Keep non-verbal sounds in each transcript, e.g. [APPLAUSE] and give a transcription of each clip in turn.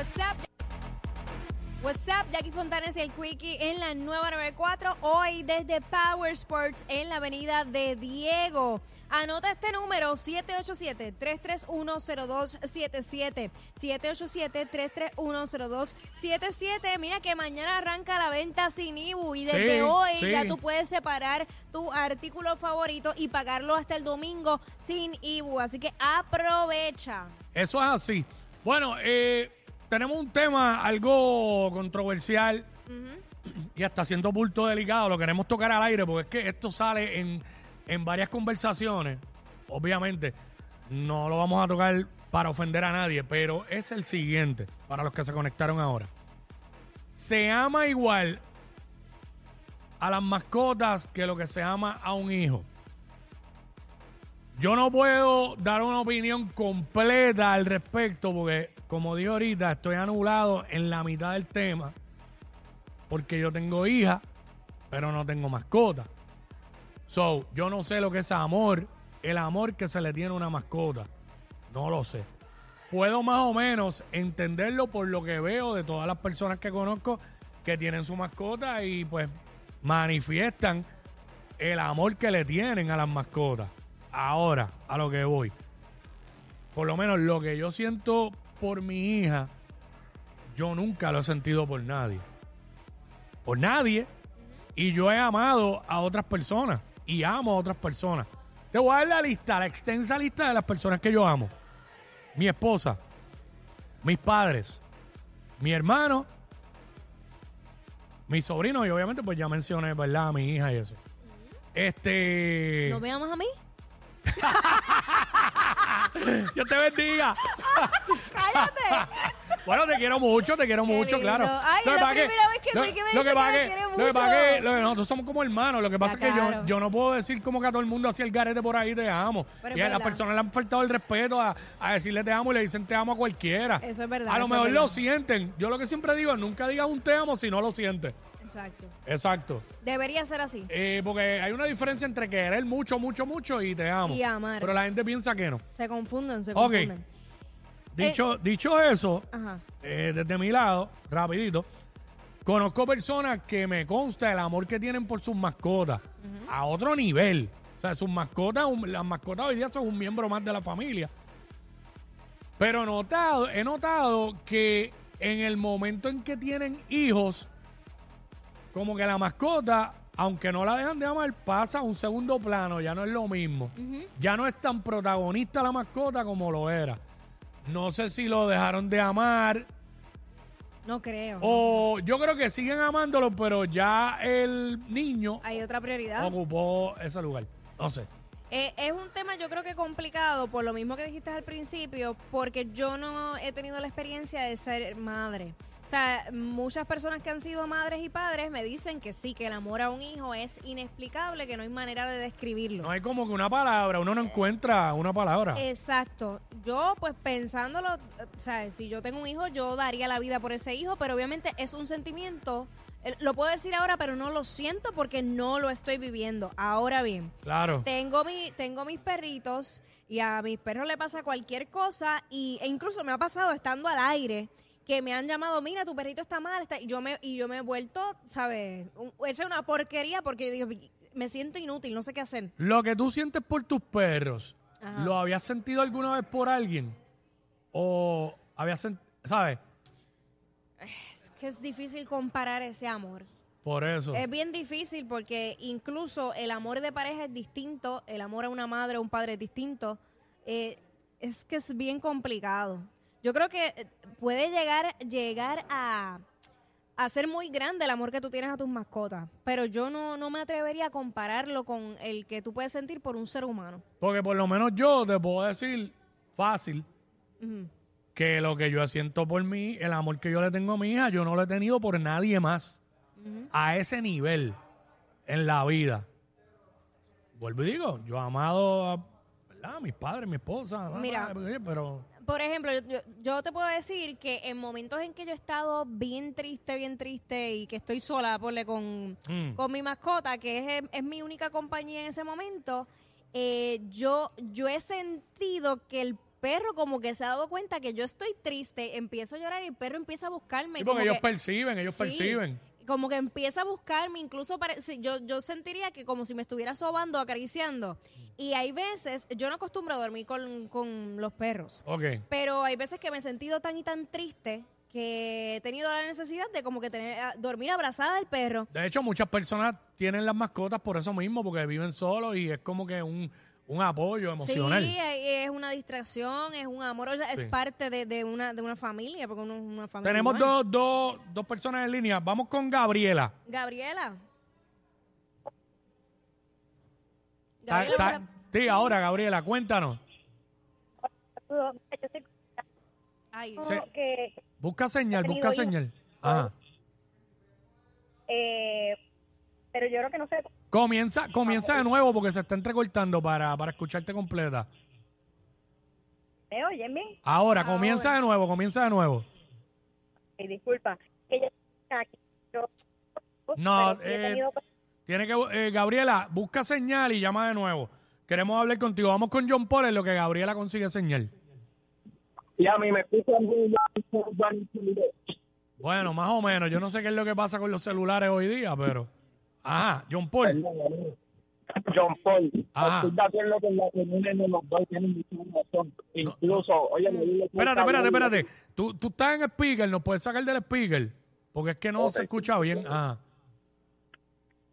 What's up? What's up, Jackie Fontanes y el Quickie en la nueva 94. Hoy desde Power Sports en la avenida de Diego. Anota este número 787-331-0277. 787-331-0277. Mira que mañana arranca la venta sin IBU y desde Sí, hoy sí. ya tú puedes separar tu artículo favorito y pagarlo hasta el domingo sin IBU. Así que aprovecha. Eso es así. Bueno, eh, tenemos un tema algo controversial y hasta siendo bulto delicado. Lo queremos tocar al aire porque es que esto sale en, en varias conversaciones. Obviamente, no lo vamos a tocar para ofender a nadie, pero es el siguiente, para los que se conectaron ahora. Se ama igual a las mascotas que lo que se ama a un hijo. Yo no puedo dar una opinión completa al respecto porque, como dije ahorita, estoy anulado en la mitad del tema porque yo tengo hija, pero no tengo mascota. So, yo no sé lo que es amor, el amor que se le tiene a una mascota. No lo sé. Puedo más o menos entenderlo por lo que veo de todas las personas que conozco que tienen su mascota y pues manifiestan el amor que le tienen a las mascotas. Ahora, a lo que voy. Por lo menos lo que yo siento por mi hija, yo nunca lo he sentido por nadie. Por nadie. Y yo he amado a otras personas. Y amo a otras personas. Te voy a dar la lista, la extensa lista de las personas que yo amo. Mi esposa, mis padres, mi hermano, mi sobrino y obviamente pues ya mencioné, ¿verdad? A mi hija y eso. Este... ¿No me amas a mí? [LAUGHS] [LAUGHS] Dios te bendiga. [LAUGHS] ¡Cállate! [LAUGHS] Bueno, te quiero mucho, te quiero Qué mucho, lindo. claro. Ay, Lo es la pasa primera vez que Ricky me lo dice pasa que me que- quiere Lo que pasa mucho. que lo que nosotros somos como hermanos. Lo que pasa es que yo, claro. yo no puedo decir como que a todo el mundo hacía el garete por ahí te amo. Pero es y a las verdad. personas le han faltado el respeto a, a decirle te amo y le dicen te amo a cualquiera. Eso es verdad, A lo eso es mejor verdad. lo sienten. Yo lo que siempre digo, nunca digas un te amo si no lo sientes. Exacto. Exacto. Debería ser así. Eh, porque hay una diferencia entre querer mucho, mucho, mucho y te amo. Y amar. Pero la gente piensa que no. Se confunden, se Ok. confunden. Dicho, Eh. dicho eso, Ajá. eh, desde mi lado, rapidito, conozco personas que me consta el amor que tienen por sus mascotas a otro nivel. O sea, sus mascotas, un- las mascotas hoy día son un miembro más de la familia. Pero he notado, he notado que en el momento en que tienen hijos, como que la mascota, aunque no la dejan de amar, pasa a un segundo plano, ya no es lo mismo. Ya no es tan protagonista la mascota como lo era. No sé si lo dejaron de amar No creo. o yo creo que siguen amándolo, pero ya el niño Hay otra prioridad. ocupó ese lugar. No sé. Eh, es un tema yo creo que complicado, por lo mismo que dijiste al principio, porque yo no he tenido la experiencia de ser madre. O sea, muchas personas que han sido madres y padres me dicen que sí, que el amor a un hijo es inexplicable, que no hay manera de describirlo. No hay como que una palabra, uno no encuentra una palabra. Exacto. Yo, pues pensándolo, o sea, si yo tengo un hijo, yo daría la vida por ese hijo, pero obviamente es un sentimiento. eh, Lo puedo decir ahora, pero no lo siento porque no lo estoy viviendo. Ahora bien, Claro. tengo mi, tengo mis perritos y a mis perros le pasa cualquier cosa y, e incluso me ha pasado estando al aire que me han llamado, mira, tu perrito está mal, está, y yo me, y yo me he vuelto, ¿sabes? Un- Hecha una porquería porque yo digo, me siento inútil, no sé qué hacer. Lo que tú sientes por tus perros, Ajá. ¿lo habías sentido alguna vez por alguien? ¿O habías sentido, sabes? Es que es difícil comparar ese amor. Por eso. Es bien difícil porque incluso el amor de pareja es distinto, el amor a una madre o un padre es distinto. Eh, es que es bien complicado. Yo creo que eh, puede llegar, llegar a, a ser muy grande el amor que tú tienes a tus mascotas, pero yo no, no me atrevería a compararlo con el que tú puedes sentir por un ser humano. Porque por lo menos yo te puedo decir fácil Ujú. que lo que yo siento por mí, el amor que yo le tengo a mi hija, yo no lo he tenido por nadie más. A ese nivel en la vida. Vuelvo y digo, yo he amado a, ¿verdad? a mis padres, mi esposa, Mira. pero Por ejemplo, yo, yo- yo te puedo decir que en momentos en que yo he estado bien triste, bien triste y que estoy sola, ponle con, Mm. con mi mascota, que es, es mi única compañía en ese momento, eh, yo, yo he sentido que el perro como que se ha dado cuenta que yo estoy triste, empiezo a llorar y el perro empieza a buscarme. Sí, como porque ellos que- perciben, ellos Sí, perciben. Como que empieza a buscarme, incluso sí, yo, yo sentiría que como si me estuviera sobando, acariciando. Y hay veces, yo no acostumbro a dormir con, con los perros, Ok. pero hay veces que me he sentido tan y tan triste que he tenido la necesidad de como que tener dormir abrazada del perro. De hecho, muchas personas tienen las mascotas por eso mismo, porque viven solos y es como que un, un apoyo emocional. Sí, es una distracción, es un amor, o sea, es Sí. parte de, de una, de una familia, porque uno es una familia. Tenemos dos, dos, dos personas en línea. Vamos con Gabriela. Gabriela. Ta- Gabriela, ta- ¿verdad? sí, ahora, Gabriela, cuéntanos. Yo sé Ay, Sí. que, Busca señal, tenido busca hijos. señal. Ajá. eh, pero yo creo que no sé. Comienza, comienza de nuevo porque se está entrecortando para, para escucharte completa. ¿Me oyen bien? Ahora, Ahora. comienza de nuevo, comienza de nuevo. Eh, disculpa. No, eh, Tiene que, eh, Gabriela, busca señal y llama de nuevo. Queremos hablar contigo. Vamos con John Paul en lo que Gabriela consigue señal. Y a mí me Bueno, más o menos. Yo no sé qué es lo que pasa con los celulares hoy día, pero. Ajá, John Paul. John Paul, Ajá. estoy de acuerdo con la opinión de los dos, tienen mucha razón. Incluso, oye, me dile Espérate, espérate, espérate. Tú, tú estás en speaker, ¿nos puedes sacar del speaker? Porque es que no se escucha bien. Ajá.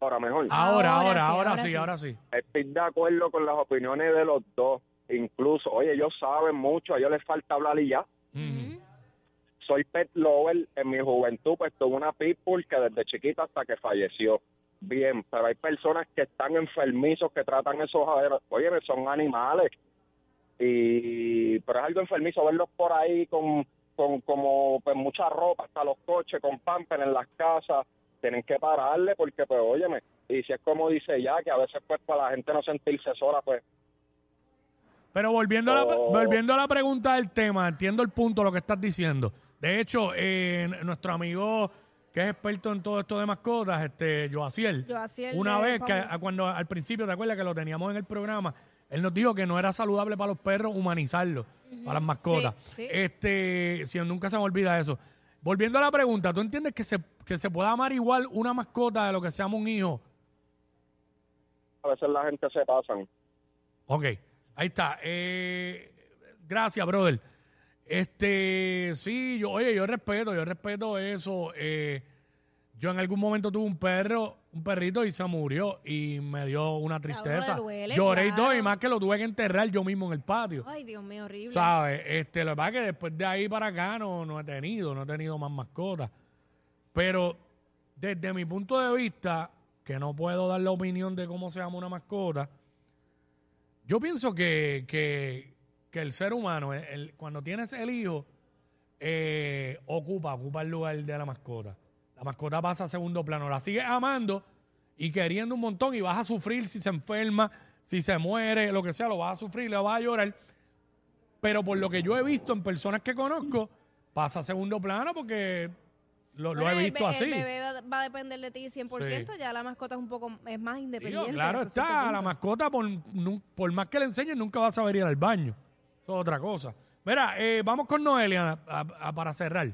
Ahora mejor. Ahora, ahora, Ahora sí, ahora, ahora sí, sí. ahora sí. Estoy de acuerdo con las opiniones de los dos. Incluso, oye, ellos saben mucho, a ellos les falta hablar y ya. Ujú. Soy pet lover. En mi juventud, pues tuve una pitbull que desde chiquita hasta que falleció. Bien, pero hay personas que están enfermizos que tratan esos. Oye, son animales. Y, pero es algo enfermizo verlos por ahí con, con como pues mucha ropa, hasta los coches, con pamper en las casas. Tienen que pararle porque, pues, óyeme, y si es como dice ya, que a veces, pues, para la gente no sentirse sola, pues, Pero volviendo, a la, Oh. volviendo a la pregunta del tema, entiendo el punto, lo que estás diciendo. De hecho, eh, nuestro amigo que es experto en todo esto de mascotas, este Joaciel, Joaciel una de vez que Pablo. a- cuando al principio, ¿te acuerdas que lo teníamos en el programa? Él nos dijo que no era saludable para los perros humanizarlos, para las mascotas. Sí, sí. Este, si nunca se me olvida eso. Volviendo a la pregunta, ¿tú entiendes que se, que se puede amar igual una mascota de lo que se ama un hijo? a veces la gente se pasan. Ok, ahí está. Eh, gracias, brother. Este, sí, yo, oye, yo respeto, yo respeto eso. Eh, yo en algún momento tuve un perro, un perrito y se murió y me dio una tristeza. duele, Lloré y todo, y más que lo tuve que enterrar yo mismo en el patio. Ay, Dios mío, horrible. ¿Sabes? Este, lo que pasa es que después de ahí para acá no, no he tenido, no he tenido más mascotas. Pero desde mi punto de vista, que no puedo dar la opinión de cómo se llama una mascota, yo pienso que, que, que el ser humano, el- el- cuando tienes el hijo, eh, ocupa, ocupa el lugar de la mascota. La mascota pasa a segundo plano. La sigues amando y queriendo un montón y vas a sufrir si se enferma, si se muere, lo que sea, lo vas a sufrir, le vas a llorar. Pero por lo que yo he visto en personas que conozco, pasa a segundo plano porque lo, lo Bueno, he el visto be- así. El bebé va, va a depender de ti 100%, ya la mascota es un poco es más Digo, independiente. claro hasta cierto está, la punto. mascota, por, por más que le enseñes, nunca va a saber ir al baño. Eso es otra cosa. Mira, eh, vamos con Noelia a- a- para cerrar.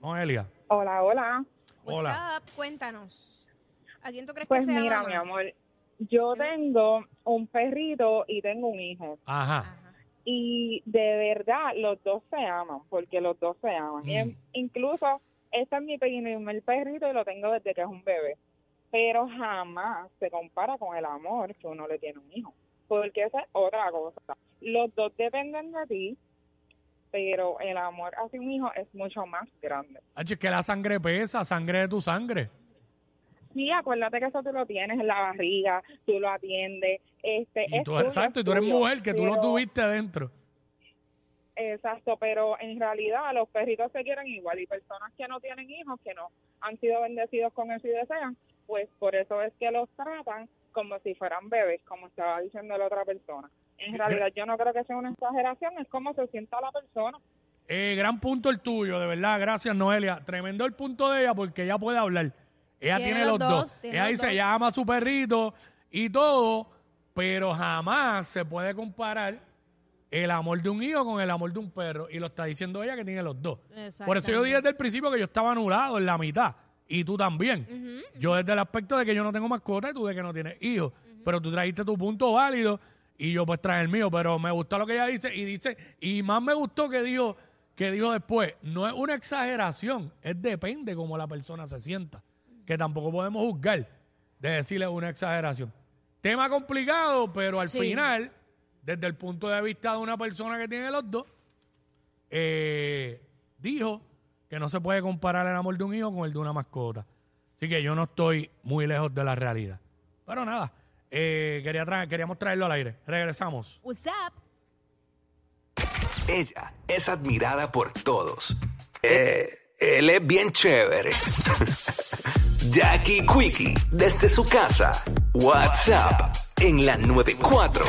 Noelia. Hola, hola. Hola. What's up? Cuéntanos. ¿A quién tú crees Pues que se mira, ama mi más? amor, yo tengo un perrito y tengo un hijo. Ajá. Ajá. Y de verdad, los dos se aman, porque los dos se aman. Y Mm. en- incluso, este es mi primer perrito y lo tengo desde que es un bebé. Pero jamás se compara con el amor que uno le tiene a un hijo. Porque esa es otra cosa. Los dos dependen de ti, pero el amor hacia un hijo es mucho más grande. Hacho, es que la sangre pesa, sangre de tu sangre. Sí, acuérdate que eso tú lo tienes en la barriga, tú lo atiendes. Este, Y es tú, tuyo, exacto, y es tú eres mujer, que tú lo pero- tuviste dentro. Exacto, pero en realidad los perritos se quieren igual y personas que no tienen hijos, que no han sido bendecidos con eso y desean, pues por eso es que los tratan como si fueran bebés, como estaba diciendo la otra persona. En realidad yo no creo que sea una exageración, es como se sienta la persona. Eh, gran punto el tuyo, de verdad. Gracias, Noelia. Tremendo el punto de ella porque ella puede hablar. Ella tiene, Tiene los dos. dos, tiene Ella los dice, dos. ella ama a su perrito y todo, pero jamás se puede comparar el amor de un hijo con el amor de un perro. Y lo está diciendo ella que tiene los dos. Por eso yo dije desde el principio que yo estaba anulado en la mitad. Y tú también. Yo desde el aspecto de que yo no tengo mascota y tú de que no tienes hijos. Pero tú trajiste tu punto válido y yo pues traje el mío. Pero me gustó lo que ella dice y dice, y más me gustó que dijo, que dijo después, no es una exageración, es depende cómo la persona se sienta. Que tampoco podemos juzgar de decirle una exageración. Tema complicado, pero al Sí. final, desde el punto de vista de una persona que tiene los dos, eh, dijo que no se puede comparar el amor de un hijo con el de una mascota. Así que yo no estoy muy lejos de la realidad. Pero nada, eh, quería tra- queríamos traerlo al aire. Regresamos. What's up? Ella es admirada por todos. Eh, él es bien chévere. [LAUGHS] Jackie Quickie, desde su casa. WhatsApp en la 94.